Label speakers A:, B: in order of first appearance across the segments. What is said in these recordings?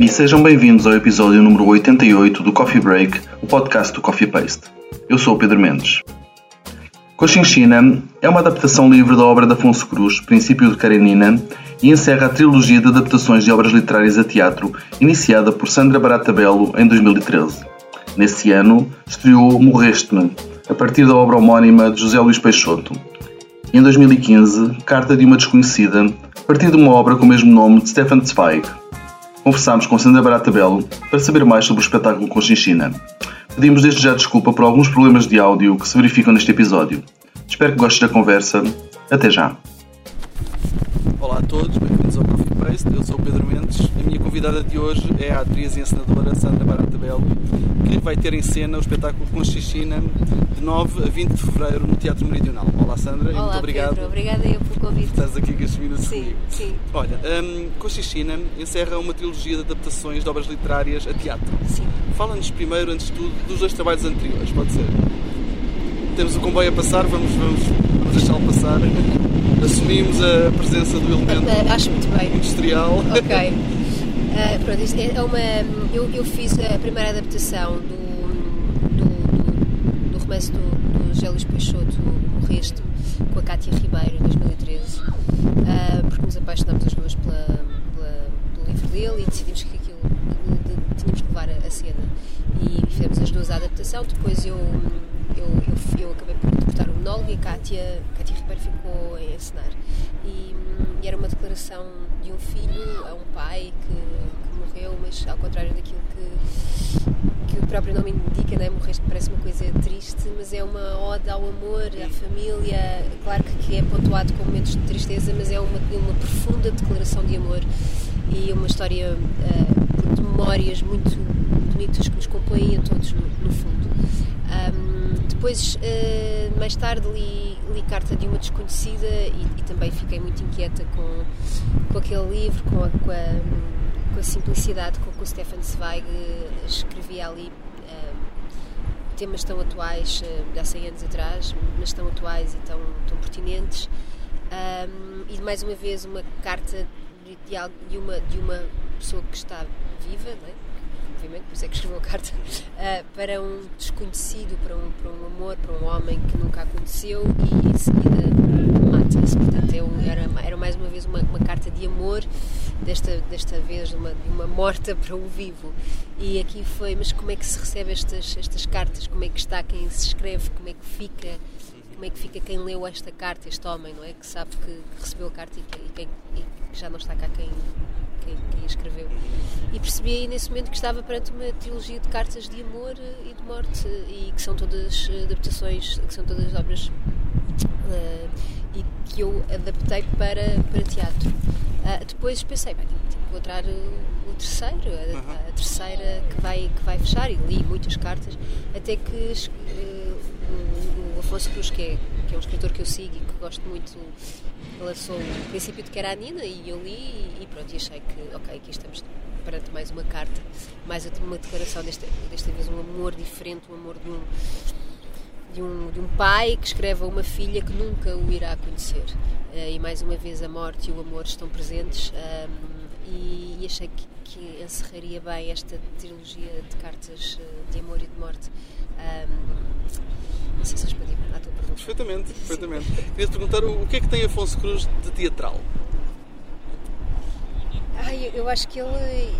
A: e sejam bem-vindos ao episódio número 88 do Coffee Break, o podcast do Coffee Paste. Eu sou o Pedro Mendes. Cochinchina é uma adaptação livre da obra de Afonso Cruz, Princípio de Karenina, e encerra a trilogia de adaptações de obras literárias a teatro, iniciada por Sandra Barata Belo em 2013. Nesse ano, estreou Morreste-me, a partir da obra homónima de José Luís Peixoto. Em 2015, Carta de uma Desconhecida, a partir de uma obra com o mesmo nome de Stefan Zweig. Conversámos com Sandra Barata Belo para saber mais sobre o espetáculo Conchinchina. Pedimos desde já desculpa por alguns problemas de áudio que se verificam neste episódio. Espero que gostes da conversa. Até já!
B: Olá a todos, bem-vindos ao Coffee Paste. Eu sou o Pedro Mendes. A minha convidada de hoje é a atriz e encenadora Sandra Barata Belo, que vai ter em cena o espetáculo Conchichina de 9 a 20 de fevereiro no Teatro Meridional. Olá Sandra,
C: Olá,
B: e muito obrigado.
C: Pedro, obrigada eu pelo convite.
B: Estás aqui com estes minutos
C: Sim,
B: comigo.
C: sim,
B: Olha, um, Conchichina encerra uma trilogia de adaptações de obras literárias a teatro.
C: sim.
B: Fala-nos primeiro, antes de tudo, dos dois trabalhos anteriores, pode ser? Temos o comboio a passar, vamos, vamos, vamos deixá-lo passar. Assumimos a presença do elemento industrial.
C: Ok. Ah, pronto, isto é uma. Eu, eu fiz a primeira adaptação do, do, do, do romance do, do Peixoto, O Resto, com a Cátia Ribeiro, em 2013, ah, porque nos apaixonámos as duas pela, pela- pelo livro dele e decidimos que aquilo de- de- tínhamos que levar a, a cena. E fizemos as duas a adaptação. Depois eu, eu, eu, eu acabei por interpretar o monólogo e a Cátia, a Ribeiro ficou a encenar. E, e era uma declaração de um filho a um pai que, que morreu, mas ao contrário daquilo que, que o próprio nome indica, né? morreste parece uma coisa triste, mas é uma ode ao amor, à família. Claro que, que é pontuado com momentos de tristeza, mas é uma, uma profunda declaração de amor e uma história ah, de memórias muito bonitas que nos compõem a todos, no, no fundo. Ahm, depois, ah, mais tarde, li, li Carta de uma Desconhecida e, e também fiquei muito inquieta com, com aquele livro, com a, com a, com a simplicidade com que o Stefan Zweig escrevia ali. ahm, temas tão atuais, de há 100 anos atrás, mas tão atuais e tão, tão pertinentes. Ahm, e mais uma vez uma carta de, de, de uma, de uma pessoa que está viva, não é? Obviamente, por isso é que escreveu a carta, ah, para um desconhecido, para um, para um amor, para um homem que nunca a conheceu e em seguida mata-se. Portanto, é um- era, era mais uma vez uma, uma carta de amor, desta, desta vez uma, de uma morta para um vivo. E aqui foi, mas como é que se recebe estas, estas cartas? Como é que está quem se escreve? Como é que fica? Como é que fica quem leu esta carta, este homem, não é? Que sabe que, que recebeu a carta e que, e quem- e que já não está cá quem, quem, quem escreveu. E percebi aí nesse momento que estava perante uma trilogia de cartas de amor eh, e de morte e que são todas eh, adaptações, que são todas obras eh, e que eu adaptei para, para teatro. Ah, depois pensei, bem, encontrar o, o terceiro, a,
B: Uhum.
C: a terceira que vai, que vai fechar, e li muitas cartas, até que o Afonso Cruz, que é, que é um escritor que eu sigo e que gosto muito, lançou o princípio de Karanina e eu li e, e pronto, e achei que, ok, aqui estamos perante mais uma carta, mais uma declaração, desta, desta vez um amor diferente, um amor de um, de um, de um pai que escreve a uma filha que nunca o irá conhecer. Eh, e mais uma vez a morte e o amor estão presentes ahm, e, e achei que, que encerraria bem esta trilogia de cartas eh, de amor e de morte. Ahm, não sei se respondi à tua pergunta.
B: Perfeitamente, perfeitamente. Queria-te perguntar o que é que tem Afonso Cruz de teatral?
C: Ai, eu- acho que ele,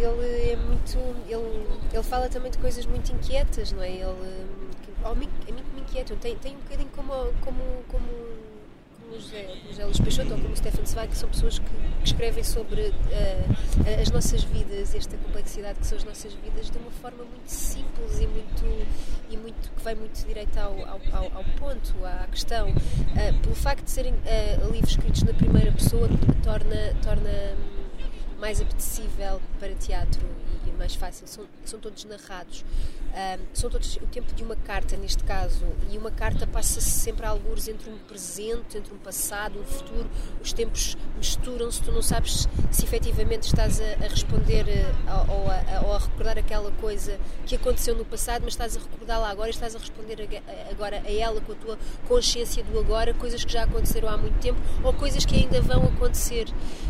C: ele é muito. Ele, ele fala também de coisas muito inquietas, não é? Ele. hum, mim- a mim que me inquietam. Tem, tem um bocadinho como, como, como, como José, José Luís Peixoto ou como Stefan Zweig, que são pessoas que, que escrevem sobre ah, as nossas vidas, esta complexidade que são as nossas vidas, de uma forma muito simples e muito. E muito, que vai muito direito ao, ao, ao- ponto, à questão. Ah, pelo facto de serem ah, livros escritos na primeira pessoa, torna, torna mais apetecível para teatro e, mais fácil, são, são todos narrados. Um, são todos o tempo de uma carta, neste caso, e uma carta passa-se sempre a alguns entre um presente, entre um passado, um futuro. Os tempos misturam-se, tu não sabes se, efetivamente estás a, a responder ou a, ou a, recordar aquela coisa que aconteceu no passado, mas estás a recordá-la agora e estás a responder agora a ela com a tua consciência do agora, coisas que já aconteceram há muito tempo ou coisas que ainda vão acontecer.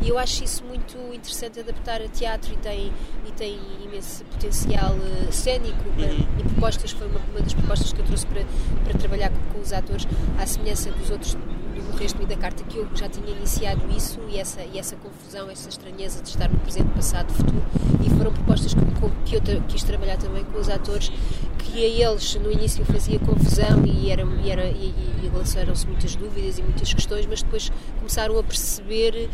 C: E eu acho isso muito interessante adaptar a teatro e tem, e tem imenso potencial uh, cénico uhum. e propostas. Foi uma, uma das propostas que eu trouxe para, para trabalhar com, com os atores, à semelhança dos outros do resto e da carta que eu já tinha iniciado isso e essa, e essa confusão, essa estranheza de estar no presente, passado, futuro e foram propostas que, que eu quis trabalhar também com os atores que a eles no início fazia confusão e, era, e, era, e, e lançaram-se muitas dúvidas e muitas questões, mas depois começaram a perceber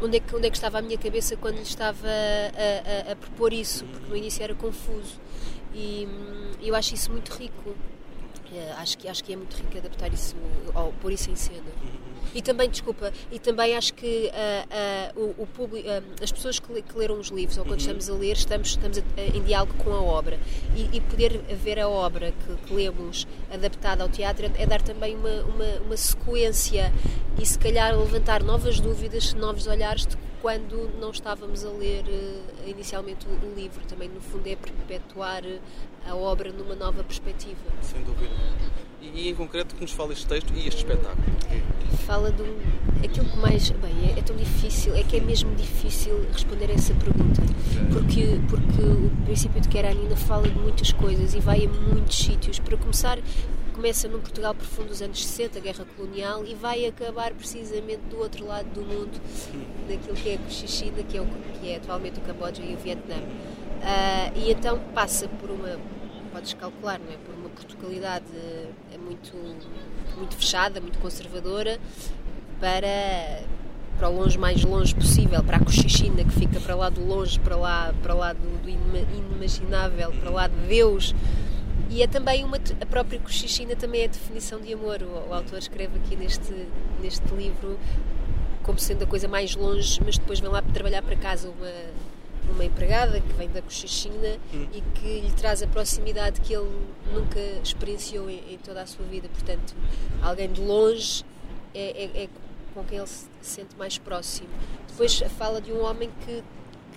C: um, onde, é que, onde é que estava a minha cabeça quando lhe estava a, a, a propor isso, porque no início era confuso. E hum, eu acho isso muito rico acho, que, acho que é muito rico adaptar isso, ou pôr isso em cena. E também, desculpa, e também acho que uh, uh, o, o público, as pessoas que, que, leram os livros, ou quando uhum. estamos a ler, estamos, estamos a, em diálogo com a obra. E, e poder ver a obra que, que, lemos adaptada ao teatro é dar também uma, uma, uma sequência e, se calhar, levantar novas dúvidas, novos olhares de quando não estávamos a ler uh, inicialmente o, o, livro. Também, no fundo, é perpetuar a obra numa nova perspectiva.
B: Sem dúvida. E, e em concreto, que nos fala este texto e este espetáculo?
C: Fala do. aquilo que mais. Bem, é, é, tão difícil, é que é mesmo difícil responder a essa pergunta. Porque, porque o princípio de Karenina fala de muitas coisas e vai a muitos sítios. Para começar, começa num Portugal profundo dos anos 60, a guerra colonial, e vai acabar precisamente do outro lado do mundo, daquilo que é a Cochichina, que é, o, que é atualmente o Camboja e o Vietnã. Uh, e então passa por uma, podes calcular, não é? por uma Portugalidade eh, muito, muito fechada, muito conservadora, para para o longe mais longe possível, para a Cochichina, que fica para lá do longe, para lá, para lá do, do inimaginável, para lá de Deus, e é também uma. A própria Cochichina também é a definição de amor. O, o, autor escreve aqui neste, neste livro como sendo a coisa mais longe, mas depois vem lá trabalhar para casa uma, uma empregada que vem da Cochichina hum. e que lhe traz a proximidade que ele nunca experienciou em, em toda a sua vida. Portanto, alguém de longe é, é, é, com quem ele se sente mais próximo. Depois fala de um homem que,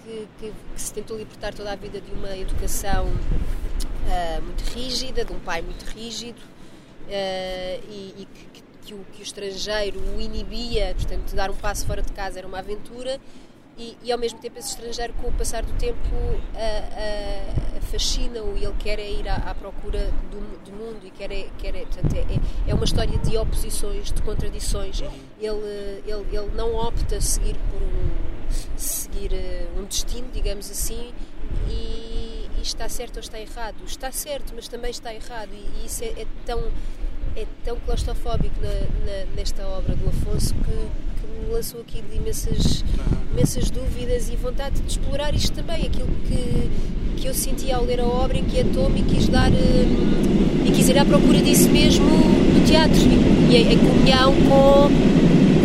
C: que, que, que se tentou libertar toda a vida de uma educação uh, muito rígida, de um pai muito rígido uh, e, e que, que, o, que o estrangeiro o inibia, portanto, dar um passo fora de casa era uma aventura e, e, ao mesmo tempo esse estrangeiro com o passar do tempo fascina-o e ele quer é ir à, à procura do, do, mundo e quer, é, quer é, portanto, é, é, uma história de oposições, de contradições. Ele, ele, ele não opta seguir por um, seguir uh, um destino, digamos assim e está certo ou está errado. Está certo, mas também está errado. E, e isso é, é, tão, é tão claustrofóbico na, na, nesta obra do Afonso que, que, me lançou aqui imensas, imensas dúvidas e vontade de explorar isto também. Aquilo que, que eu senti ao ler a obra, inquietou-me e quis dar. Hum, e quis ir à procura disso mesmo no teatro. E, em comunhão com,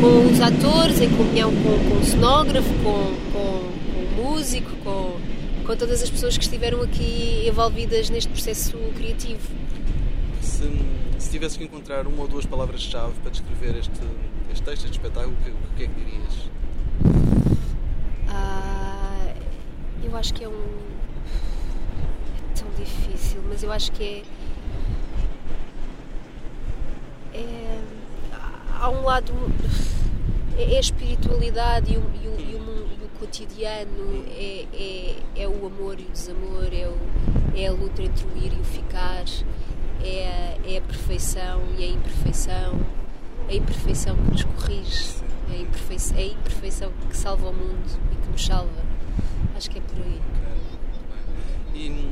C: com os atores, em comunhão com, com o cenógrafo, com, com, com o músico, com todas as pessoas que estiveram aqui envolvidas neste processo criativo.
B: Se, se tivesses que encontrar uma ou duas palavras-chave para descrever este, este texto, este espetáculo, o que, o que é que dirias?
C: Ah, eu acho que é um. É tão difícil, mas eu acho que é. é há um lado. É, é a espiritualidade e o, e o, e o cotidiano é, é, é o amor e o desamor, é, o, é a luta entre o ir e o ficar, é a, é a perfeição e a imperfeição, a imperfeição que nos corrige, é a, imperfeição, é a imperfeição que salva o mundo e que nos salva. Acho que é por aí.
B: E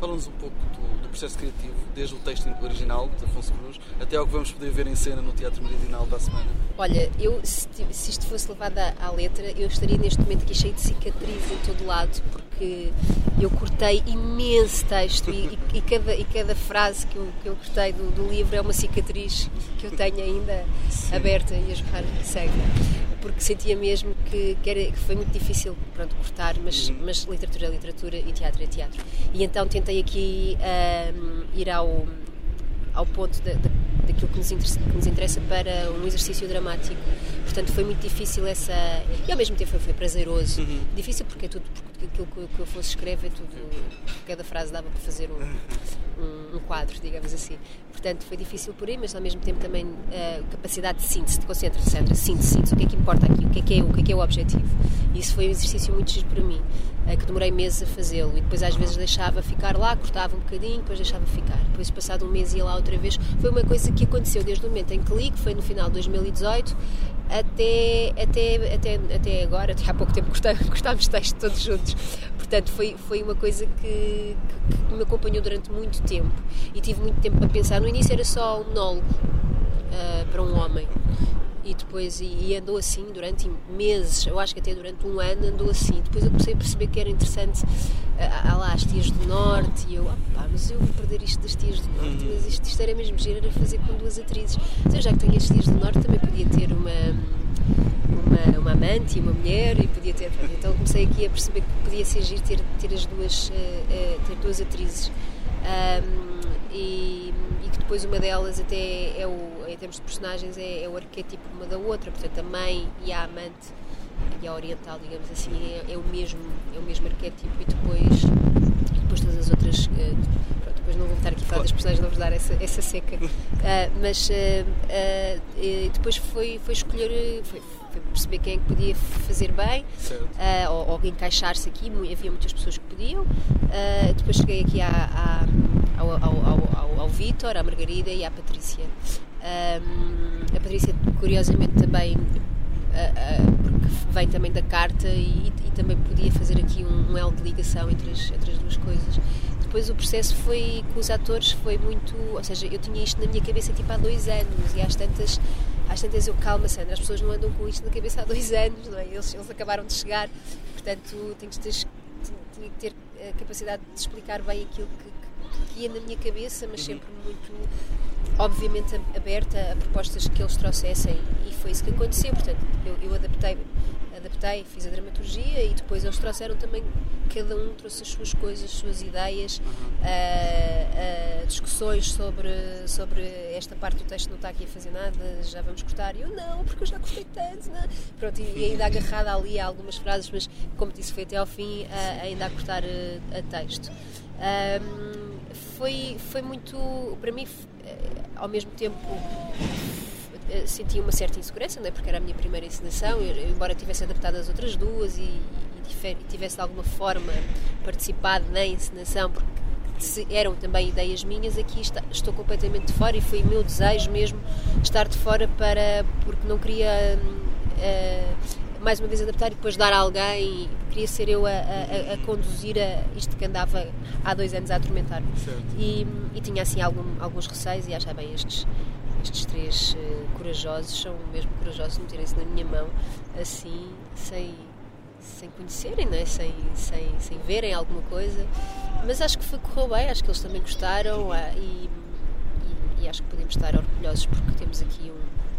B: fala-nos um pouco do, do, processo criativo, desde o texto original de Afonso Cruz até ao que vamos poder ver em cena no Teatro Meridional da semana.
C: Olha, eu se, se isto fosse levado à, à, letra, eu estaria neste momento aqui cheio de cicatrizes em todo lado, porque eu cortei imenso texto e, e, e cada, e cada frase que eu, que eu cortei do, do livro é uma cicatriz que eu tenho ainda Sim. aberta e a esbarrar sangue porque sentia mesmo que, que, era, que foi muito difícil pronto, cortar, mas, uhum. mas literatura é literatura e teatro é teatro. E então tentei aqui uh, ir ao, ao ponto de, de, daquilo que nos, interessa, que nos, interessa, para um exercício dramático. Portanto, foi muito difícil essa. E ao mesmo tempo foi, foi prazeroso. Uhum. Difícil porque é tudo. Porque aquilo que, que eu fosse escrever, é tudo. Cada frase dava para fazer um, um, um, quadro, digamos assim. Portanto, foi difícil por aí, mas ao mesmo tempo também a uh, capacidade de síntese. Concentra, Sandra, síntese, síntese. O que é que importa aqui? O que é que é o, que é, que é o objetivo? E isso foi um exercício muito giro para mim. Eh, que demorei meses a fazê-lo e depois às vezes deixava ficar lá, cortava um bocadinho, depois deixava ficar. Depois, passado um mês, ia lá outra vez. Foi uma coisa que aconteceu desde o momento em que li, que foi no final de 2018, até, até, até, até agora, até há pouco tempo cortámos texto todos juntos. Portanto, foi, foi uma coisa que, que, que, me acompanhou durante muito tempo e tive muito tempo para pensar. No início era só um monólogo uh, para um homem e depois e, e, andou assim durante meses, eu acho que até durante um ano andou assim. Depois eu comecei a perceber que era interessante há lá as tias do norte e eu, ah pá, mas eu vou perder isto das tias do norte, uhum. mas isto, isto era mesmo giro, era fazer com duas atrizes. Então, já que tenho as tias do norte, também podia ter uma, uma, uma amante e uma mulher e podia ter. Então comecei aqui a perceber que podia ser giro ter, ter as duas, uh, uh, ter duas atrizes. Um, e, depois uma delas até é o, em termos de personagens é, é o arquétipo uma da outra, portanto a mãe e a amante e a oriental, digamos assim, é, é, o mesmo é o mesmo arquétipo e depois depois todas as outras uh, pronto, depois não vou estar aqui a falar das personagens, não vos dar essa, essa seca. Uh, mas uh, depois foi, foi escolher foi, foi perceber quem é que podia fazer bem ou, ou encaixar-se aqui, havia muitas pessoas que podiam. Depois cheguei aqui à, à ao, ao, ao, ao Vítor, à Margarida e à Patrícia. Um, a Patrícia, curiosamente, também, uh, uh, porque vem também da carta e, e também podia fazer aqui um, um elo de ligação entre as, entre as duas coisas. Depois o processo foi com os atores foi muito, ou seja, eu tinha isto na minha cabeça tipo há dois anos e às tantas às tantas eu, calma Sandra, as pessoas não andam com isto na cabeça há dois anos, não é? eles, eles acabaram de chegar, portanto tenho que ter, que ter a capacidade de explicar bem aquilo que ia na minha cabeça, mas sempre muito, obviamente, aberta a propostas que eles trouxessem e foi isso que aconteceu. Portanto, eu, eu adaptei, adaptei, fiz a dramaturgia e depois eles trouxeram também, cada um trouxe as suas coisas, as suas ideias, uh, uh, discussões sobre, sobre esta parte do texto não está aqui a fazer nada, já vamos cortar. E eu não, porque eu já gostei tanto. Não? Pronto, e, ainda agarrada ali a algumas frases, mas como disse, foi até ao fim uh, ainda a cortar a texto. Um, foi, foi muito, para mim, eh, ao mesmo tempo eh, senti uma certa insegurança, não é? porque era a minha primeira encenação, embora tivesse adaptado as outras duas e, e, tivesse de alguma forma participado na encenação, porque eram também ideias minhas, aqui está, estou completamente de fora e foi meu desejo mesmo estar de fora para porque não queria uh, mais uma vez adaptar e depois dar a alguém. Queria ser eu a, a, a conduzir a isto que andava há dois anos a atormentar-me. E, e, tinha assim algum, alguns receios e achava bem estes, estes três uh, corajosos são mesmo corajosos de meterem-se na minha mão assim, sem, sem conhecerem, não é? sem, sem, sem verem alguma coisa. Mas acho que foi, correu bem, acho que eles também gostaram uh, e, e, e acho que podemos estar orgulhosos porque temos aqui um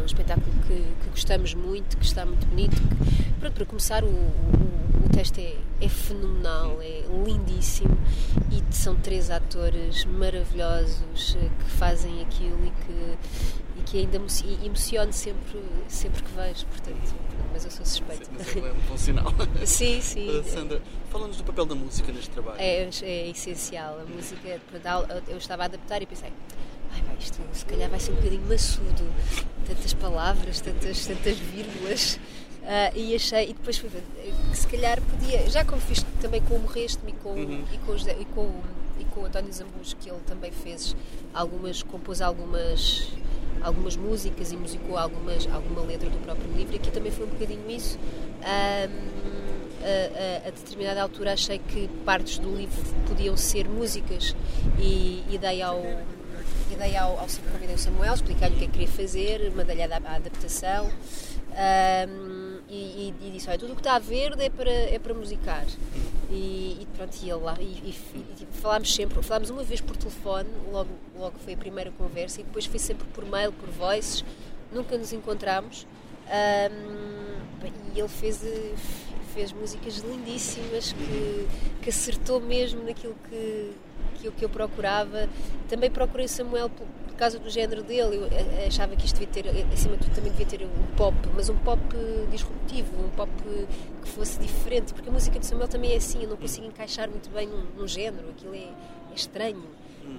C: um espetáculo que, que, gostamos muito, que está muito bonito. Que, pronto, para começar, o, o, o texto é, é, fenomenal, é lindíssimo e são três atores maravilhosos uh, que fazem aquilo e que, e que ainda emociono sempre, sempre que vejo. Portanto, mas eu sou suspeita.
B: Sim, é um bom sinal.
C: sim, sim.
B: Uh, Sandra, fala-nos do papel da música neste trabalho.
C: É, é essencial. A música, eu estava a adaptar e pensei ai, vai, isto se calhar vai ser um bocadinho maçudo, tantas palavras, tantas, tantas vírgulas. Uh, e achei, e depois fui ver que se calhar podia, já como fiz também com o Morreste-me e com, uhum. e com, e com, e com o António Zambus, que ele também fez algumas, compôs algumas algumas músicas e musicou algumas, alguma letra do próprio livro, e aqui também foi um bocadinho isso. Um, a, a, a, determinada altura achei que partes do livro podiam ser músicas e, e dei ao, e dei ao, ao convidei o Samuel, expliquei-lhe o que é que queria fazer, mandei-lhe a, a adaptação. Um, e, e, disse: Olha, tudo o que está verde é para, é para musicar. E, e pronto, e ele lá. E, e, falámos sempre, falámos uma vez por telefone, logo, logo foi a primeira conversa, e depois foi sempre por mail, por voices, nunca nos encontramos. Um, e ele fez, fez músicas lindíssimas que, que acertou mesmo naquilo que, que, que eu procurava. Também procurei Samuel por, por causa do género dele. Eu eh, achava que isto devia ter, acima de tudo, também devia ter um pop, mas um pop disruptivo, um pop que fosse diferente, porque a música de Samuel também é assim, eu não consigo encaixar muito bem num, num género, aquilo é, é estranho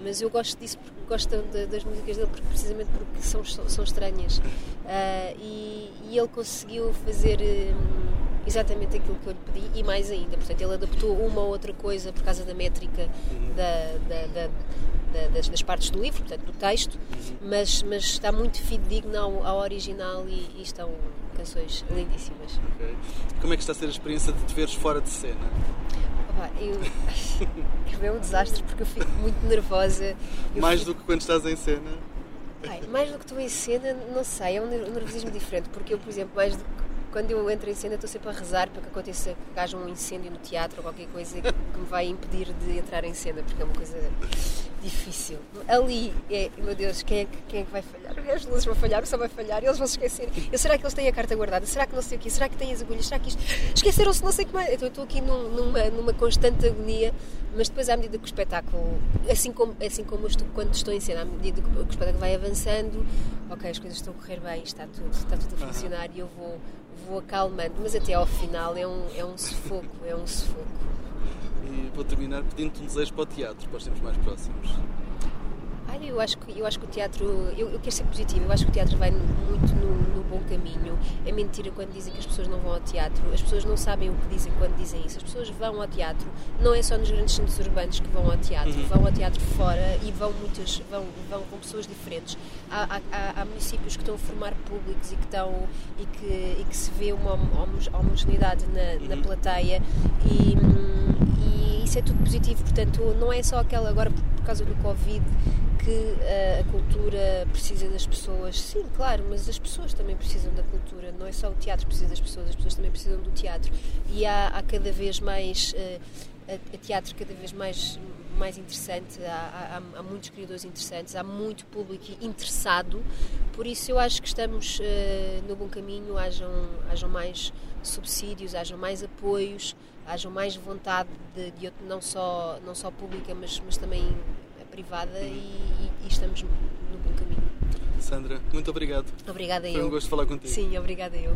C: mas eu gosto disso porque gosto de, das músicas dele porque, precisamente porque são, são estranhas uh, e, e, ele conseguiu fazer um, exatamente aquilo que eu lhe pedi e mais ainda. Portanto, ele adaptou uma ou outra coisa por causa da métrica uhum. da, da, da, das, das, partes do livro, portanto, do texto, uhum. mas, mas está muito fidedigno ao, ao original e, e, estão canções lindíssimas.
B: Okay. Como é que está a ser a experiência de te veres fora de cena?
C: Opa, eu, é um desastre porque eu fico muito nervosa.
B: Eu mais fico... do que quando estás em cena?
C: Ai, mais do que estou em cena, não sei, é um nervosismo diferente, porque eu, por exemplo, mais do que quando eu entro em cena estou sempre a rezar para que aconteça que haja um incêndio no teatro ou qualquer coisa que me vai impedir de entrar em cena, porque é uma coisa difícil. Ali, é, meu Deus, quem é, que, quem é que vai falhar? As luzes vão falhar, o som vai falhar, eles vão se esquecer. Eu, será que eles têm a carta guardada? Será que não sei o quê? Será que têm as agulhas? Será que isto... Esqueceram-se não sei como é. Então, eu estou aqui num, numa, numa constante agonia, mas depois, à medida que o espetáculo, assim como, assim como estou, quando estou em cena, à medida que o espetáculo vai avançando, ok, as coisas estão a correr bem, está tudo, está tudo a funcionar e eu vou vou acalmando, mas até ao final é um, é um sufoco, é um sufoco.
B: Vou terminar pedindo-te um desejo para o teatro, para os tempos mais próximos.
C: Olha, eu acho que, eu acho que o teatro, eu, eu quero ser positivo, eu acho que o teatro vai muito no, no, bom caminho. É mentira quando dizem que as pessoas não vão ao teatro, as pessoas não sabem o que dizem quando dizem isso. As pessoas vão ao teatro, não é só nos grandes centros urbanos que vão ao teatro, uhum. vão ao teatro fora e vão muitas, vão, vão com pessoas diferentes. Há, há, há, municípios que estão a formar públicos e que, estão, e que, e que se vê uma homogeneidade na, uhum. na plateia e, e isso é tudo positivo, portanto não é só aquela agora por causa do Covid que a, a, cultura precisa das pessoas. Sim, claro, mas as pessoas também precisam da cultura. Não é só o teatro que precisa das pessoas, as pessoas também precisam do teatro. E há, há cada vez mais. Uh, a, a, teatro cada vez mais mais interessante, há, há, há, muitos criadores interessantes, há muito público interessado, por isso eu acho que estamos uh, no bom caminho, hajam, hajam mais subsídios, hajam mais apoios, hajam mais vontade de, de não, só, não só pública, mas, mas também privada e, e estamos no, bom caminho.
B: Sandra, muito obrigado.
C: Obrigada
B: Foi
C: eu.
B: Foi um gosto falar contigo.
C: Sim, obrigada eu.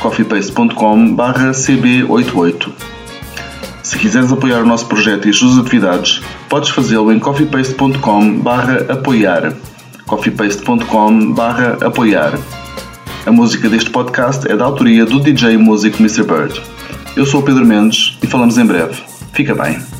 A: coffeepaste.com/cb88. Se quiseres apoiar o nosso projeto e as suas atividades, podes fazê-lo em coffeepaste.com/apoiar. coffeepaste.com/apoiar. A música deste podcast é da autoria do DJ e músico Mr. Bird. Eu sou o Pedro Mendes e falamos em breve. Fica bem.